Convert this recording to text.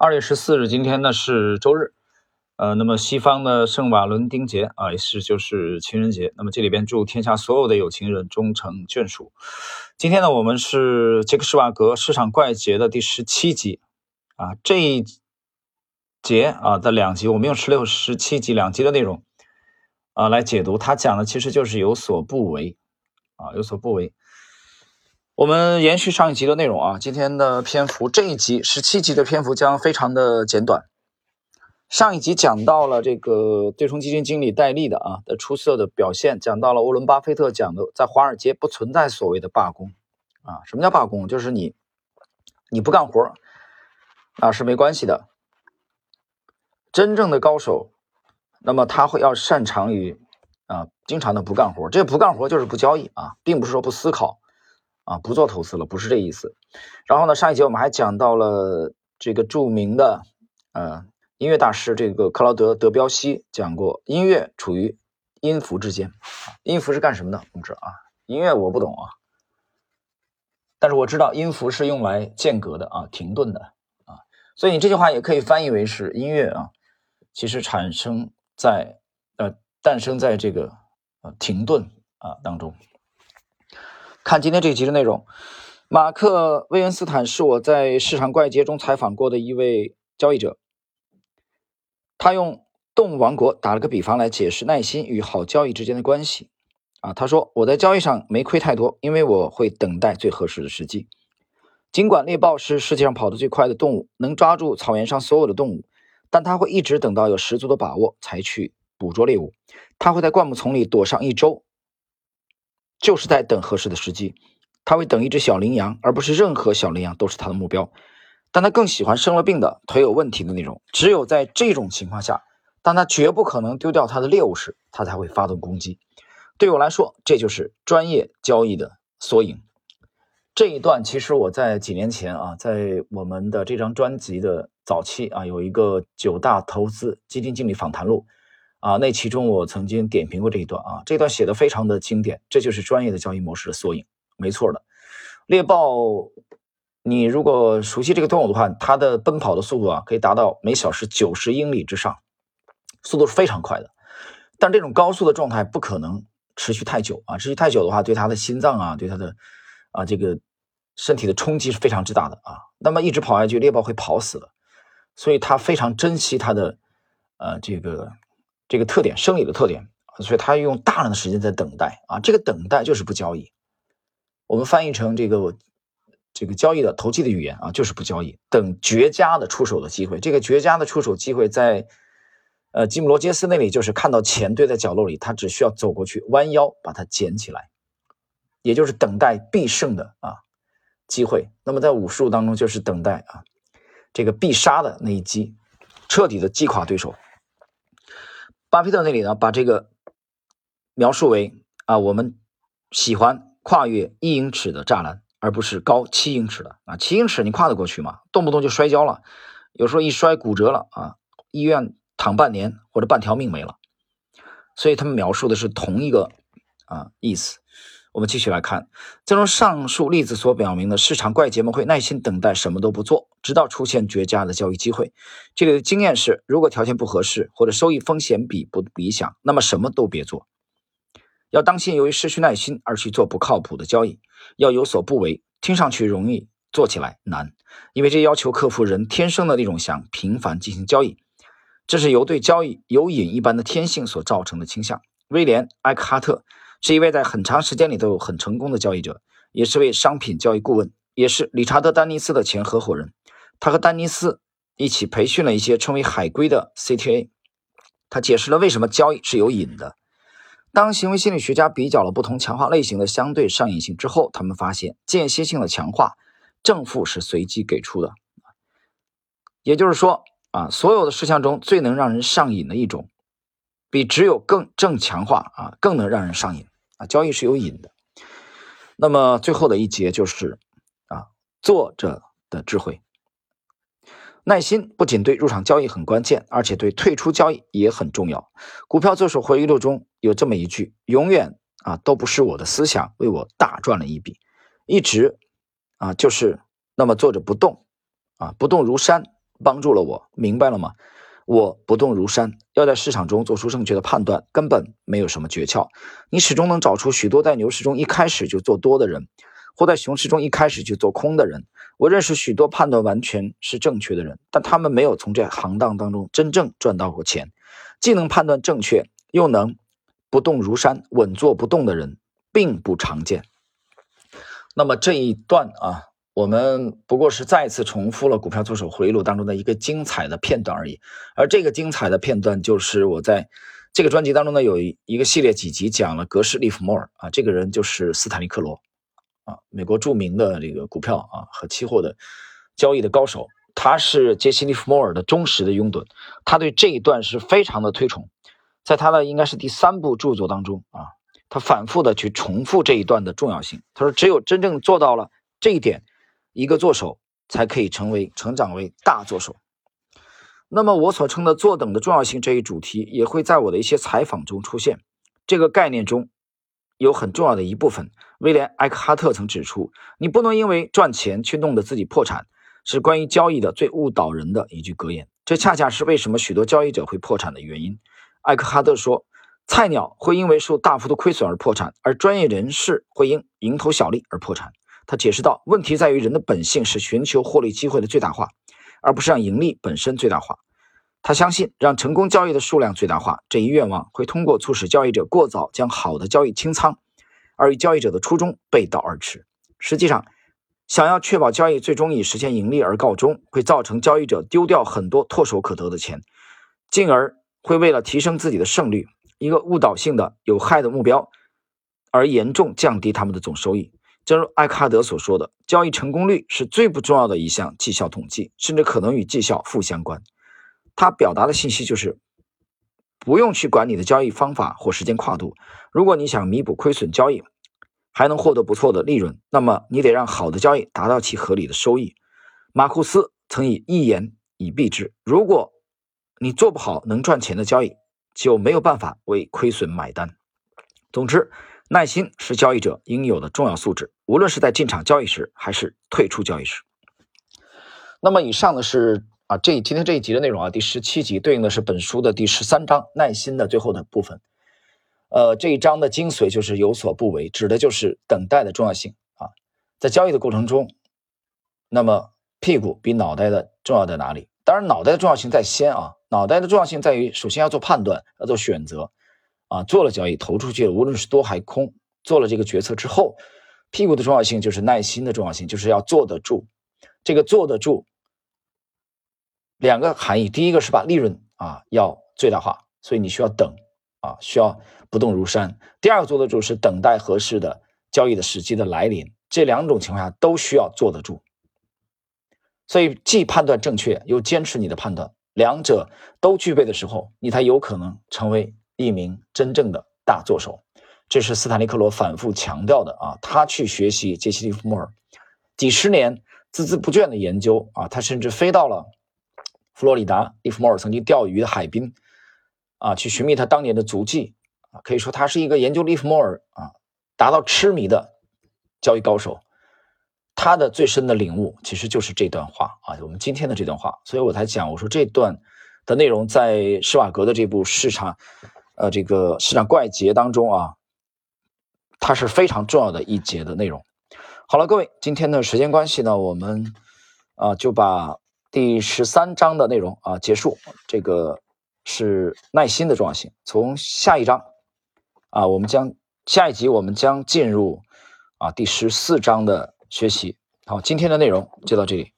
二月十四日，今天呢是周日，呃，那么西方的圣瓦伦丁节啊，也是就是情人节。那么这里边祝天下所有的有情人终成眷属。今天呢，我们是杰克施瓦格市场怪杰的第十七集啊，这一节啊的两集，我们用十六、十七集两集的内容啊来解读，他讲的其实就是有所不为啊，有所不为。我们延续上一集的内容啊，今天的篇幅这一集十七集的篇幅将非常的简短。上一集讲到了这个对冲基金经理戴利的啊的出色的表现，讲到了沃伦巴菲特讲的，在华尔街不存在所谓的罢工啊，什么叫罢工？就是你你不干活啊是没关系的。真正的高手，那么他会要擅长于啊经常的不干活，这不干活就是不交易啊，并不是说不思考。啊，不做投资了，不是这意思。然后呢，上一节我们还讲到了这个著名的呃音乐大师这个克劳德·德彪西讲过，音乐处于音符之间。音符是干什么的？我们知道啊，音乐我不懂啊，但是我知道音符是用来间隔的啊，停顿的啊。所以你这句话也可以翻译为是音乐啊，其实产生在呃诞生在这个呃停顿啊当中。看今天这一集的内容，马克·威恩斯坦是我在市场怪杰中采访过的一位交易者。他用动物王国打了个比方来解释耐心与好交易之间的关系。啊，他说我在交易上没亏太多，因为我会等待最合适的时机。尽管猎豹是世界上跑得最快的动物，能抓住草原上所有的动物，但它会一直等到有十足的把握才去捕捉猎物。它会在灌木丛里躲上一周。就是在等合适的时机，他会等一只小羚羊，而不是任何小羚羊都是他的目标。但他更喜欢生了病的、腿有问题的那种。只有在这种情况下，当他绝不可能丢掉他的猎物时，他才会发动攻击。对我来说，这就是专业交易的缩影。这一段其实我在几年前啊，在我们的这张专辑的早期啊，有一个九大投资基金经理访谈录。啊，那其中我曾经点评过这一段啊，这段写的非常的经典，这就是专业的交易模式的缩影，没错的。猎豹，你如果熟悉这个动物的话，它的奔跑的速度啊，可以达到每小时九十英里之上，速度是非常快的。但这种高速的状态不可能持续太久啊，持续太久的话，对它的心脏啊，对它的啊这个身体的冲击是非常之大的啊。那么一直跑下去，猎豹会跑死的，所以它非常珍惜它的呃这个。这个特点，生理的特点，所以他用大量的时间在等待啊，这个等待就是不交易。我们翻译成这个这个交易的投机的语言啊，就是不交易，等绝佳的出手的机会。这个绝佳的出手机会在呃吉姆罗杰斯那里，就是看到钱堆在角落里，他只需要走过去，弯腰把它捡起来，也就是等待必胜的啊机会。那么在武术当中，就是等待啊这个必杀的那一击，彻底的击垮对手。巴菲特那里呢，把这个描述为啊，我们喜欢跨越一英尺的栅栏，而不是高七英尺的啊。七英尺你跨得过去吗？动不动就摔跤了，有时候一摔骨折了啊，医院躺半年或者半条命没了。所以他们描述的是同一个啊意思。我们继续来看，正如上述例子所表明的，市场怪杰们会耐心等待，什么都不做，直到出现绝佳的交易机会。这里的经验是，如果条件不合适或者收益风险比不理想，那么什么都别做。要当心，由于失去耐心而去做不靠谱的交易，要有所不为。听上去容易，做起来难，因为这要求克服人天生的那种想频繁进行交易，这是由对交易有瘾一般的天性所造成的倾向。威廉·艾克哈特。是一位在很长时间里都有很成功的交易者，也是位商品交易顾问，也是理查德·丹尼斯的前合伙人。他和丹尼斯一起培训了一些称为海归的 CTA。他解释了为什么交易是有瘾的。当行为心理学家比较了不同强化类型的相对上瘾性之后，他们发现间歇性的强化正负是随机给出的。也就是说啊，所有的事项中最能让人上瘾的一种。比只有更正强化啊，更能让人上瘾啊！交易是有瘾的。那么最后的一节就是啊，作者的智慧。耐心不仅对入场交易很关键，而且对退出交易也很重要。股票作手回忆录中有这么一句：“永远啊，都不是我的思想为我大赚了一笔，一直啊就是那么坐着不动啊，不动如山，帮助了我，明白了吗？我不动如山，要在市场中做出正确的判断，根本没有什么诀窍。你始终能找出许多在牛市中一开始就做多的人，或在熊市中一开始就做空的人。我认识许多判断完全是正确的人，但他们没有从这行当当中真正赚到过钱。既能判断正确，又能不动如山、稳坐不动的人，并不常见。那么这一段啊。我们不过是再次重复了《股票作手回忆录》当中的一个精彩的片段而已，而这个精彩的片段就是我在这个专辑当中呢有一个系列几集讲了格式利弗莫尔啊，这个人就是斯坦利克罗啊，美国著名的这个股票啊和期货的交易的高手，他是杰西利弗莫尔的忠实的拥趸，他对这一段是非常的推崇，在他的应该是第三部著作当中啊，他反复的去重复这一段的重要性，他说只有真正做到了这一点。一个作手才可以成为成长为大作手。那么我所称的坐等的重要性这一主题也会在我的一些采访中出现。这个概念中有很重要的一部分，威廉·艾克哈特曾指出：你不能因为赚钱去弄得自己破产，是关于交易的最误导人的一句格言。这恰恰是为什么许多交易者会破产的原因。艾克哈特说：菜鸟会因为受大幅度亏损而破产，而专业人士会因蝇头小利而破产。他解释道：“问题在于人的本性是寻求获利机会的最大化，而不是让盈利本身最大化。他相信，让成功交易的数量最大化这一愿望会通过促使交易者过早将好的交易清仓，而与交易者的初衷背道而驰。实际上，想要确保交易最终以实现盈利而告终，会造成交易者丢掉很多唾手可得的钱，进而会为了提升自己的胜率，一个误导性的有害的目标，而严重降低他们的总收益。”正如艾克哈德所说的，交易成功率是最不重要的一项绩效统计，甚至可能与绩效负相关。他表达的信息就是，不用去管你的交易方法或时间跨度。如果你想弥补亏损交易，还能获得不错的利润，那么你得让好的交易达到其合理的收益。马库斯曾以一言以蔽之：如果你做不好能赚钱的交易，就没有办法为亏损买单。总之。耐心是交易者应有的重要素质，无论是在进场交易时，还是退出交易时。那么，以上的是啊，这今天这一集的内容啊，第十七集对应的是本书的第十三章“耐心”的最后的部分。呃，这一章的精髓就是有所不为，指的就是等待的重要性啊。在交易的过程中，那么屁股比脑袋的重要在哪里？当然，脑袋的重要性在先啊，脑袋的重要性在于，首先要做判断，要做选择。啊，做了交易投出去了，无论是多还空，做了这个决策之后，屁股的重要性就是耐心的重要性，就是要坐得住。这个坐得住，两个含义，第一个是把利润啊要最大化，所以你需要等啊，需要不动如山。第二个坐得住是等待合适的交易的时机的来临，这两种情况下都需要坐得住。所以既判断正确，又坚持你的判断，两者都具备的时候，你才有可能成为。一名真正的大作手，这是斯坦利克罗反复强调的啊。他去学习杰西·利弗莫尔，几十年孜孜不倦的研究啊。他甚至飞到了佛罗里达，利弗莫尔曾经钓鱼的海滨啊，去寻觅他当年的足迹啊。可以说，他是一个研究利弗莫尔啊，达到痴迷的交易高手。他的最深的领悟其实就是这段话啊，我们今天的这段话。所以我才讲，我说这段的内容在施瓦格的这部市场。呃，这个市场怪杰当中啊，它是非常重要的一节的内容。好了，各位，今天的时间关系呢，我们啊就把第十三章的内容啊结束。这个是耐心的重要性。从下一章啊，我们将下一集我们将进入啊第十四章的学习。好，今天的内容就到这里。